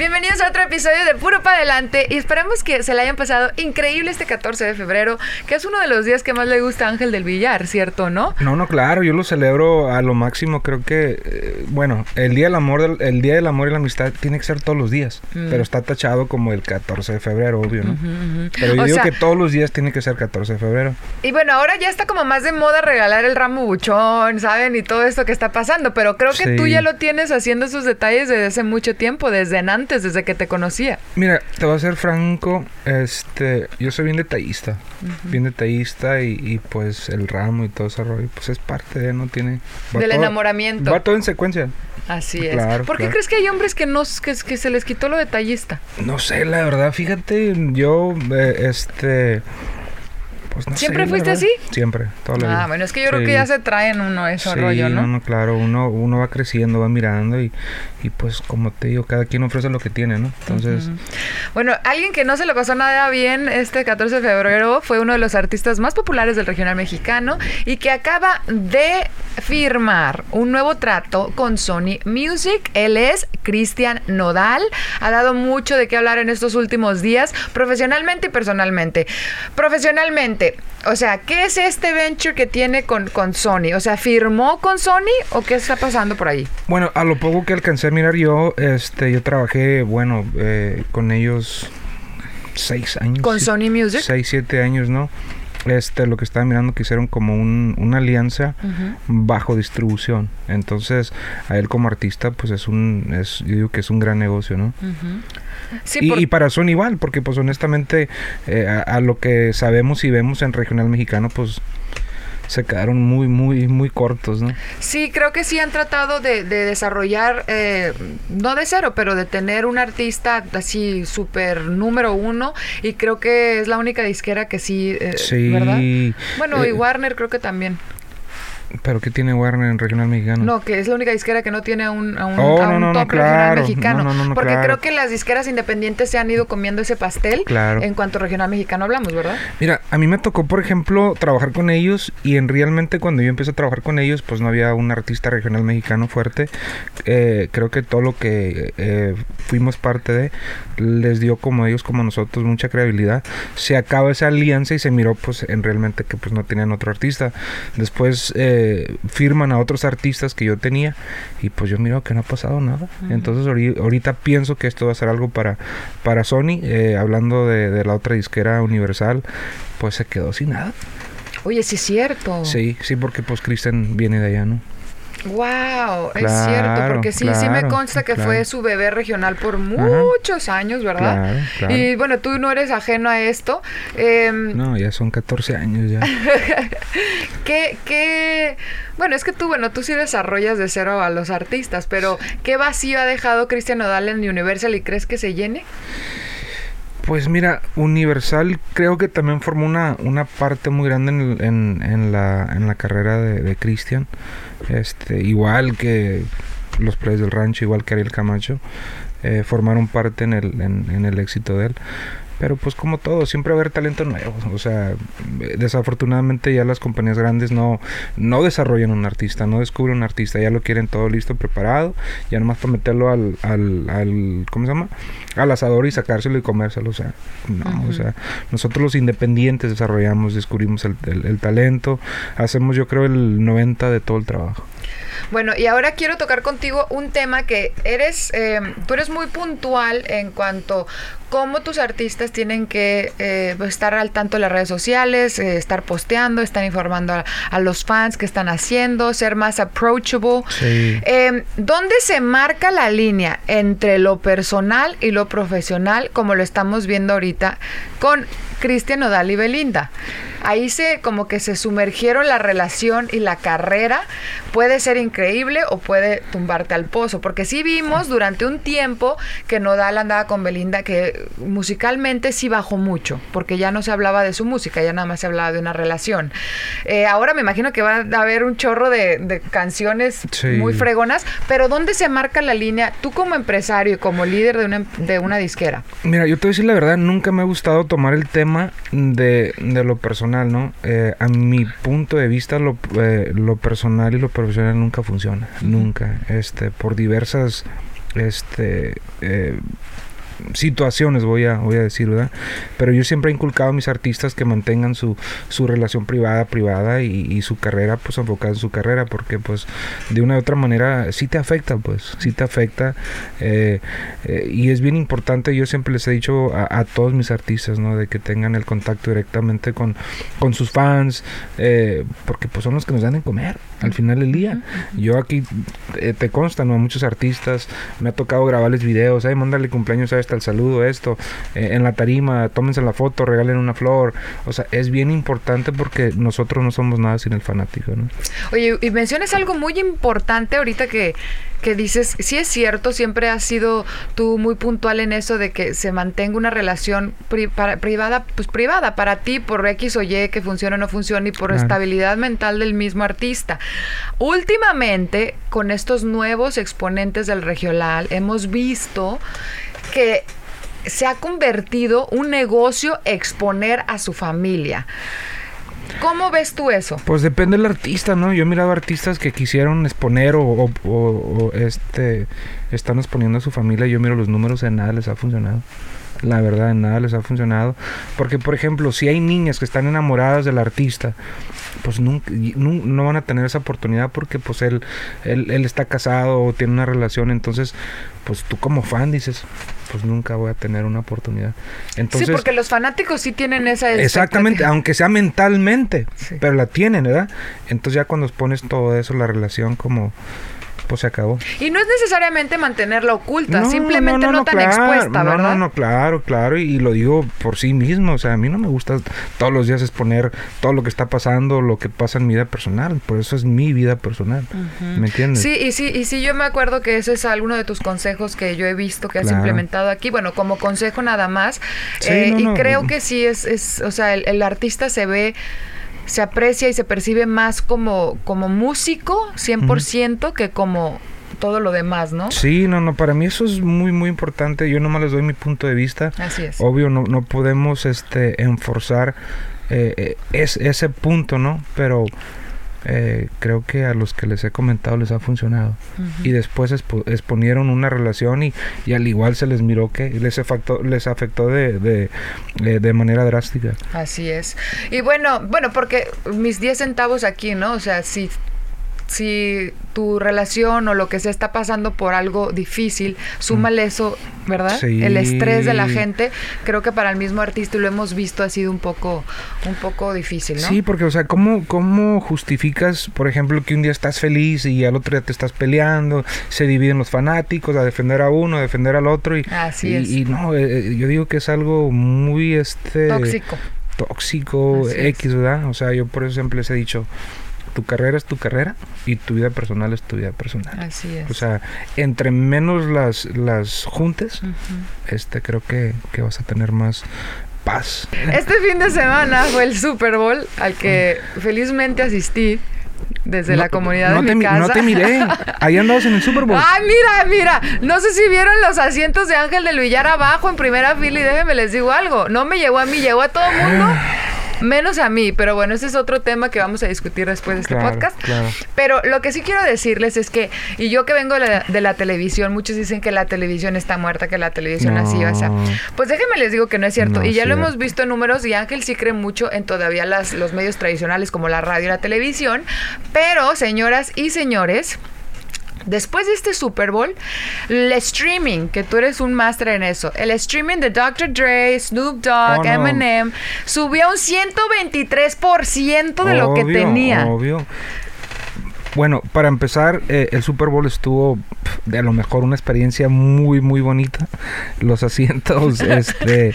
Bienvenidos a otro episodio de Puro para Adelante y esperamos que se le hayan pasado increíble este 14 de febrero, que es uno de los días que más le gusta a Ángel del Villar, ¿cierto? ¿No? No, no, claro, yo lo celebro a lo máximo, creo que, eh, bueno, el Día del Amor, el Día del Amor y la Amistad tiene que ser todos los días, Mm. pero está tachado como el 14 de febrero, obvio, ¿no? Pero yo O digo sea, que todos los días tiene que ser 14 de febrero. Y bueno, ahora ya está como más de moda regalar el ramo buchón, ¿saben? Y todo esto que está pasando, pero creo que tú ya lo tienes haciendo esos detalles desde hace mucho tiempo, desde antes, desde que te conocía. Mira, te voy a ser franco, este, yo soy bien detallista, bien detallista y, y, pues el ramo y todo ese rollo, pues es parte de, no tiene... Del todo- enamoramiento. Va todo en secuencia. Así es. Claro, ¿Por qué claro. crees que hay hombres que no que, que se les quitó lo detallista? No sé, la verdad, fíjate, yo, eh, este... Pues no ¿Siempre sé, fuiste así? Siempre, toda la vida. Ah, bueno, es que yo creo que ya se traen uno ese Sí, rollo, ¿no? no, claro, uno, uno va creciendo, va mirando y, y pues como te digo, cada quien ofrece lo que tiene, ¿no? Entonces. Bueno, alguien que no se le pasó nada bien este 14 de febrero fue uno de los artistas más populares del regional mexicano y que acaba de firmar un nuevo trato con Sony Music. Él es Cristian Nodal. Ha dado mucho de qué hablar en estos últimos días, profesionalmente y personalmente. Profesionalmente, o sea, ¿qué es este venture que tiene con, con Sony? O sea, ¿firmó con Sony o qué está pasando por ahí? bueno, a lo poco que alcancé a mirar yo, este, yo trabajé, bueno, eh, con ellos seis años. ¿Con Sony Music? Seis, siete años, ¿no? Este, lo que estaba mirando que hicieron como un, una alianza bajo distribución. Entonces, a él como artista, pues es un, es, yo digo que es un gran negocio, ¿no? Sí, y, por- y para Sony igual, porque pues honestamente eh, a, a lo que sabemos y vemos en regional mexicano, pues se quedaron muy, muy, muy cortos, ¿no? Sí, creo que sí han tratado de, de desarrollar, eh, no de cero, pero de tener un artista así súper número uno y creo que es la única disquera que sí, eh, Sí. ¿verdad? Bueno, y eh, Warner creo que también. Pero ¿qué tiene Warner en regional mexicano? No, que es la única disquera que no tiene a un, a un, Oh, a un no, no, no, top regional claro. mexicano. No, no, no, porque claro. creo que las disqueras independientes se han ido comiendo ese pastel Claro. en cuanto a regional mexicano hablamos, ¿verdad? Mira, a mí me tocó, por ejemplo, trabajar con ellos y en realmente cuando yo empecé a trabajar con ellos, pues no había un artista regional mexicano fuerte. Eh, creo que todo lo que eh, fuimos parte de les dio como ellos, como nosotros, mucha credibilidad. Se acaba esa alianza y se miró pues en realmente que pues no tenían otro artista. Después eh, firman a otros artistas que yo tenía y pues yo miro que no ha pasado nada. Entonces ahori- ahorita pienso que esto va a ser algo para, para Sony. Eh, hablando de, de la otra disquera Universal, pues se quedó sin nada. Oye, sí es cierto. Sí, sí, porque pues Kristen viene de allá, ¿no? Wow, es cierto, porque sí, sí me consta que claro. fue su bebé regional por muchos años, ¿verdad? Y bueno, tú no eres ajeno a esto. Em, No, ya son 14 años ya. ¿qué, qué- Bueno, es que tú, bueno, tú sí desarrollas de cero a los artistas, pero ¿qué vacío ha dejado Cristian Nodal en Universal y crees que se llene? Pues mira, Universal creo que también formó una, una parte muy grande en, en- la, en la carrera de, de Cristian. Este, igual que los Players del Rancho, igual que Ariel Camacho, eh, formaron parte en el, en, en el éxito de él. Pero pues como todo, siempre va a haber talento nuevo. O sea, desafortunadamente ya las compañías grandes no, no desarrollan un artista, no descubren un artista, ya lo quieren todo listo, preparado, ya nomás para meterlo al, al, al ¿cómo se llama? Al asador y sacárselo y comérselo. O sea, no, o sea, nosotros los independientes desarrollamos, descubrimos el, el- el talento, hacemos yo creo el 90 de todo el trabajo. Bueno, y ahora quiero tocar contigo un tema que eres, eh, tú eres muy puntual en cuanto cómo tus artistas tienen que eh, estar al tanto de las redes sociales, eh, estar posteando, estar informando a, a los fans qué están haciendo, ser más approachable. Sí. Eh, ¿Dónde se marca la línea entre lo personal y lo profesional, como lo estamos viendo ahorita con Cristian Nodal y Belinda? Ahí se como que se sumergieron la relación y la carrera. Puede ser increíble o puede tumbarte al pozo, porque sí vimos durante un tiempo que Nodal andaba con Belinda, que musicalmente sí bajó mucho, porque ya no se hablaba de su música, ya nada más se hablaba de una relación. Eh, ahora me imagino que va a haber un chorro de, canciones muy fregonas, pero ¿dónde se marca la línea? Tú como empresario y como líder de una, de una disquera. Mira, yo te voy a decir la verdad, nunca me ha gustado tomar el tema de, lo personal, ¿no? Eh, a mi punto de vista, lo, eh, lo personal y lo profesional nunca funciona, nunca, este, por diversas este eh, situaciones, voy a, voy a decir, ¿verdad? Pero yo siempre he inculcado a mis artistas que mantengan su, su relación privada, privada y, su carrera, pues enfocada en su carrera, porque pues de una u otra manera sí te afecta, pues, sí te afecta. Eh, eh, y es bien importante, yo siempre les he dicho a, todos mis artistas, ¿no? De que tengan el contacto directamente con, con sus fans, eh, porque pues son los que nos dan de comer al final del día. Yo aquí, te consta, ¿no? A muchos artistas me ha tocado grabarles videos, ay, mándale cumpleaños a este el saludo, esto, eh, en la tarima, tómense la foto, regalen una flor. O sea, es bien importante porque nosotros no somos nada sin el fanático, ¿no? Oye, y mencionas algo muy importante ahorita que, que dices, sí es cierto, siempre has sido tú muy puntual en eso de que se mantenga una relación privada, pues privada para ti por X o Y que funcione o no funcione y por estabilidad mental del mismo artista. Últimamente, con estos nuevos exponentes del regional, hemos visto que se ha convertido un negocio exponer a su familia. ¿Cómo ves tú eso? Pues depende del artista, ¿no? Yo he mirado artistas que quisieron exponer o, este están exponiendo a su familia. Yo miro los números y nada les ha funcionado. La verdad, en nada les ha funcionado. Porque, por ejemplo, si hay niñas que están enamoradas del artista, pues nunca, no, van a tener esa oportunidad porque pues él, él, él está casado o tiene una relación. Entonces, pues tú como fan dices, pues nunca voy a tener una oportunidad. Entonces, sí, porque los fanáticos sí tienen esa Exactamente, aunque sea mentalmente, pero la tienen, ¿verdad? Entonces ya cuando pones todo eso, la relación como pues se acabó. Y no es necesariamente mantenerla oculta, simplemente no, tan expuesta, ¿verdad? No, no, claro, claro, y, lo digo por sí mismo, o sea, a mí no me gusta todos los días exponer todo lo que está pasando, lo que pasa en mi vida personal, por eso es mi vida personal, ¿me entiendes? Sí, y sí, y sí, yo me acuerdo que ese es alguno de tus consejos que yo he visto que has implementado aquí, bueno, como consejo nada más, eh, y creo que sí es, es o sea, el artista se ve se aprecia y se percibe más como, como músico 100% que como todo lo demás, ¿no? Sí, no, no, para mí eso es muy, muy importante. Yo nomás les doy mi punto de vista. Así es. Obvio, no, no podemos este, enforzar eh, eh es, ese punto, ¿no? Pero eh, creo que a los que les he comentado les ha funcionado. Y después exponieron una relación y, y, al igual se les miró que les afectó, les afectó de, de, eh, de, manera drástica. Así es. Y bueno, bueno, porque mis 10 centavos aquí, ¿no? O sea, si si tu relación o lo que se está pasando por algo difícil, súmale eso, ¿verdad? El estrés de la gente, creo que para el mismo artista y lo hemos visto ha sido un poco un poco difícil, ¿no? Sí, porque o sea, ¿cómo cómo justificas, por ejemplo, que un día estás feliz y al otro día te estás peleando, se dividen los fanáticos a defender a uno, a defender al otro y Así y, no, eh, eh, yo digo que es algo muy este tóxico. Tóxico, X, ¿verdad? O sea, yo por eso siempre les he dicho, tu carrera es tu carrera y tu vida personal es tu vida personal. Así es. O sea, entre menos las, las juntes, este creo que, que vas a tener más paz. Este fin de semana fue el Super Bowl al que felizmente asistí desde la comunidad de mi casa. No te miré. Ahí andabas en el Super Bowl. Ay, mira, mira. No sé si vieron los asientos de Ángel del Villar abajo en primera fila y déjenme les digo algo. No me llegó a mí, llegó a todo el mundo. Menos a mí, pero bueno, ese es otro tema que vamos a discutir después de este podcast. Pero lo que sí quiero decirles es que, y yo que vengo de la, televisión, muchos dicen que la televisión está muerta, que la televisión así va a ser. Pues déjenme les digo que no es cierto. y ya lo hemos visto en números y Ángel sí cree mucho en todavía las, los medios tradicionales como la radio y la televisión. Pero, señoras y señores, Después de este Super Bowl, el streaming, que tú eres un máster en eso, el streaming de Dr. Dre, Snoop Dogg, oh, Eminem, subió un 123% de lo que tenía. Obvio. Bueno, para empezar, eh, el Super Bowl estuvo de a lo mejor una experiencia muy, muy bonita. Los asientos, este,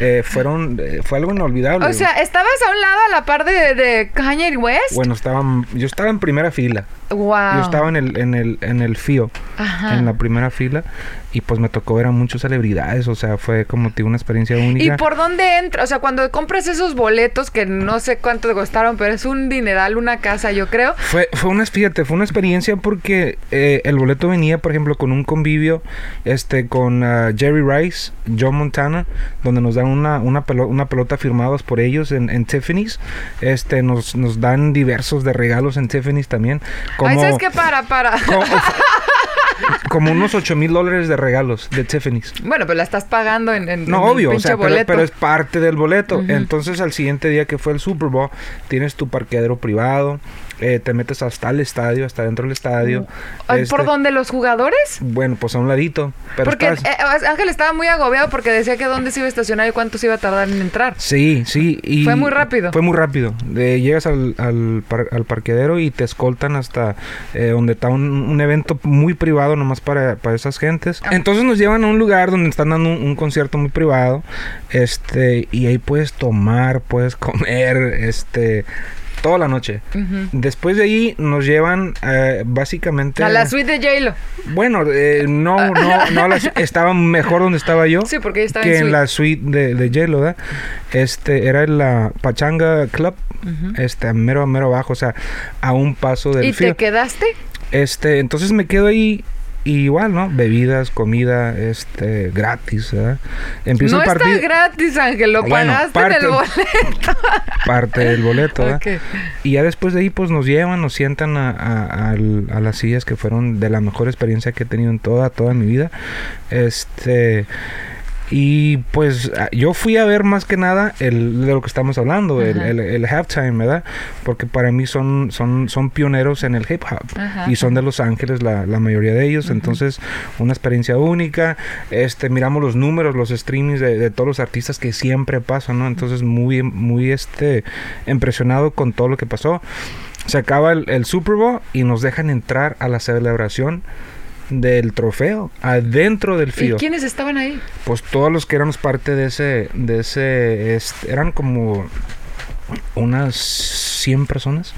eh, fueron, eh, fue algo inolvidable. O sea, ¿estabas a un lado a la par de, de Kanye West? bueno, estaban, yo estaba en primera fila. wow. Yo estaba en el, en el, en el FIO, Ajá. en la primera fila, y pues me tocó ver a muchas celebridades. O sea, fue como digo, una experiencia ¿Y única. por dónde entra? O sea, cuando compras esos boletos que no sé cuánto te costaron, pero es un dineral, una casa, yo creo. Fue, fue una, fíjate, fue una experiencia porque eh, el boleto venía, por ejemplo, con un convivio, este, con ah, Jerry Rice, John Montana, donde nos dan una, una, pelo- una pelota firmados por ellos en, en Tiffany's. Este, nos, nos dan diversos de regalos en Tiffany's también. Como, Ay, ¿sabes qué? Para, para. como, como unos 8 mil dólares de regalos de Tiffany's. Bueno, pues la estás pagando en, en- No, en el obvio, o pinche sea, pero, pero es parte del boleto. Ujú. Entonces, al siguiente día que fue el Super Bowl, tienes tu parqueadero privado, eh, te metes hasta el estadio, hasta dentro del estadio. Este, ¿Por dónde los jugadores? Bueno, pues a un ladito. Pero porque estás- eh, Ángel estaba muy agobiado porque decía que dónde se iba a estacionar y cuánto se iba a tardar en entrar. Sí, sí. Y Fue muy rápido. Fue muy rápido. Llegas al, al, par- al parqueadero y te escoltan hasta eh, donde está un, un evento muy privado nomás para, para esas gentes. Ah. Entonces nos llevan a un lugar donde están dando un, un concierto muy privado. Este, y ahí puedes tomar, puedes comer, este, toda la noche. Después de ahí nos llevan eh, básicamente... A la suite de J-Lo. Bueno, eh, no, no, no, la estaba mejor donde estaba yo Sí, porque estaba que en la suite de, de ¿verdad? Este, era en la Pachanga Club, Ujú. este, mero, mero abajo, o sea, a un paso del ¿Y te quedaste? Este, entonces me quedo ahí y igual, ¿no? Bebidas, comida, este, gratis, ¿verdad? Empieza no el partido, está gratis, Ángel. Lo Bueno, pagaste en el boleto. parte del boleto, ¿verdad? Y ya después de ahí, pues nos llevan, nos sientan a, a- al- a las sillas que fueron de la mejor experiencia que he tenido en toda, toda mi vida. Este. Y pues a- yo fui a ver más que nada el, de lo que estamos hablando, el, el, el halftime, ¿verdad? Porque para mí son, son, son pioneros en el hip hop Ajá, y son de Los Ángeles la, la mayoría de ellos, entonces una experiencia única. Este, miramos los números, los streamings de, de todos los artistas que siempre pasan, ¿no? Entonces muy, muy este, impresionado con todo lo que pasó. Se acaba el, el Super Bowl y nos dejan entrar a la celebración del trofeo adentro del ¿Y fío. quiénes estaban ahí? Pues todos los que éramos parte de ese, de ese, este, eran como unas 100 personas.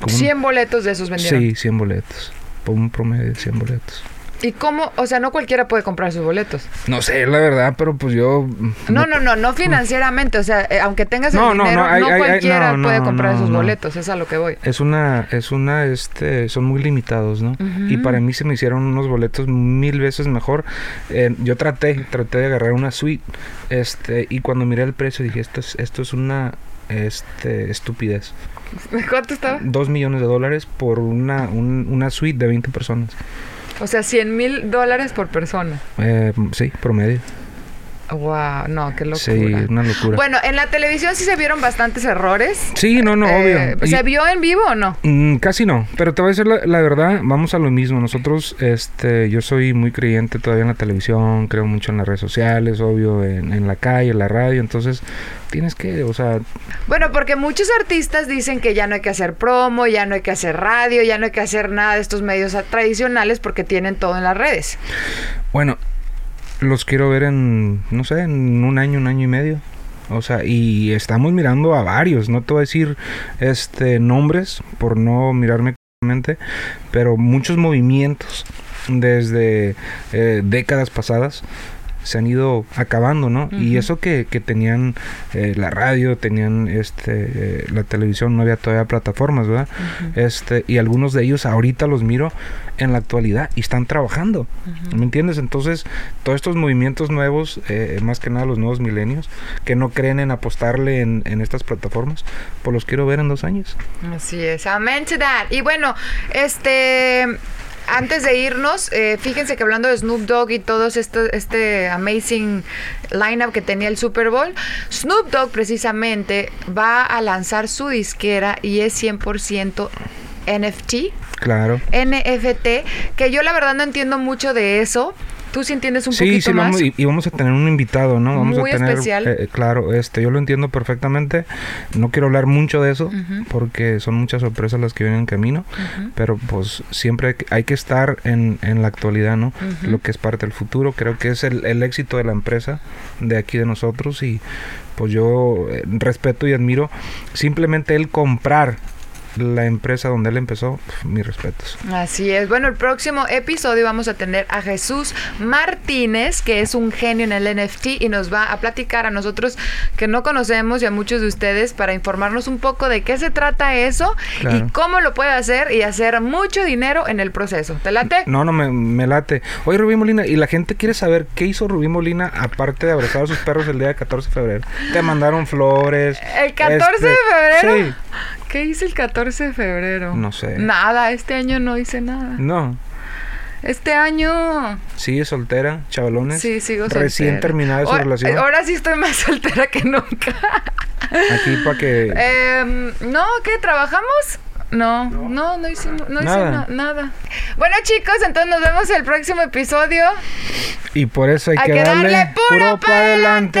Como un- 100 boletos de esos vendieron. Sí, 100 boletos. Por un promedio de 100 boletos. ¿Y cómo? O sea, no cualquiera puede comprar sus boletos. No sé, la verdad, pero pues yo... No, no, no, no financieramente. O sea, eh, aunque tengas el No, dinero, no, hay- hay- hay- cualquiera puede comprar esos boletos. Es a lo que voy. Es una, es una, este, son muy limitados, ¿no? Y para mí se me hicieron unos boletos mil veces mejor. Eh, yo traté, traté de agarrar una suite, este, y cuando miré el precio dije, esto es, esto es una, este, estupidez. ¿Cuánto estaba? Dos millones de dólares por una, un- una suite de 20 personas. O sea, 100 mil dólares por persona. Eh, sí, promedio. Wow, no, qué locura. Sí, una locura. Bueno, en la televisión sí se vieron bastantes errores. sí, no, no, Eh, obvio. ¿Se Y- vio en vivo o no? Mm, casi no, pero te voy a decir la, la verdad, vamos a lo mismo. Nosotros, este, yo soy muy creyente todavía en la televisión, creo mucho en las redes sociales, obvio, en, en la calle, en la radio, entonces tienes que, o sea, Bueno, porque muchos artistas dicen que ya no hay que hacer promo, ya no hay que hacer radio, ya no hay que hacer nada de estos medios tradicionales porque tienen todo en las redes. bueno, los quiero ver en, no sé, en un año, un año y medio. O sea, y estamos mirando a varios, no te voy a decir este nombres por no mirarme claramente, pero muchos movimientos desde eh, décadas pasadas se han ido acabando, ¿no? Y eso que, que tenían eh, la radio, tenían este eh, la televisión, no había todavía plataformas, ¿verdad? Este, y algunos de ellos ahorita los miro en la actualidad y están trabajando. ¿Me entiendes? Entonces, todos estos movimientos nuevos, eh, más que nada los nuevos milenios, que no creen en apostarle en, en estas plataformas, pues los quiero ver en dos años. Así es, amen to that. Y bueno, este, antes de irnos, eh, fíjense que hablando de Snoop Dogg y todo esto, este amazing lineup que tenía el Super Bowl, Snoop Dogg precisamente va a lanzar su disquera y es 100% NFT. Claro. NFT, que yo la verdad no entiendo mucho de eso. ¿Tú sí entiendes un sí, poquito sí, más? vamos- y, y vamos a tener un invitado, ¿no? Vamos Muy a tener, especial. eh, claro, este, yo lo entiendo perfectamente. No quiero hablar mucho de eso porque son muchas sorpresas las que vienen en camino, pero pues siempre hay que- estar en, en la actualidad, ¿no? Lo que es parte del futuro. Creo que es el, el éxito de la empresa de aquí de nosotros y pues yo eh, respeto y admiro simplemente el comprar la empresa donde él empezó, pf, mis respetos. Así es. Bueno, el próximo episodio vamos a tener a Jesús Martínez, que es un genio en el NFT y nos va a platicar a nosotros que no conocemos y a muchos de ustedes para informarnos un poco de qué se trata eso Claro. y cómo lo puede hacer y hacer mucho dinero en el proceso. ¿Te late? No, no, me, me late. Oye, Rubí Molina, y la gente quiere saber qué hizo Rubí Molina aparte de abrazar a sus perros el día del 14 de febrero. Te mandaron flores. ¿El 14 de este, febrero? Sí. ¿Qué hice el 14 de febrero? No sé. Nada, este año no hice nada. No. Este año Sigue soltera, chavalones. sí sigo Recién soltera. terminada su Ahora- relación. Ahora sí estoy más soltera que nunca. Aquí para que. Em, no, ¿qué? ¿Trabajamos? No, no, no, hicimos, no hice Nada. na- nada. Bueno, chicos, entonces nos vemos el próximo episodio. y por eso hay, Hay que darle puro, pa' para adelante.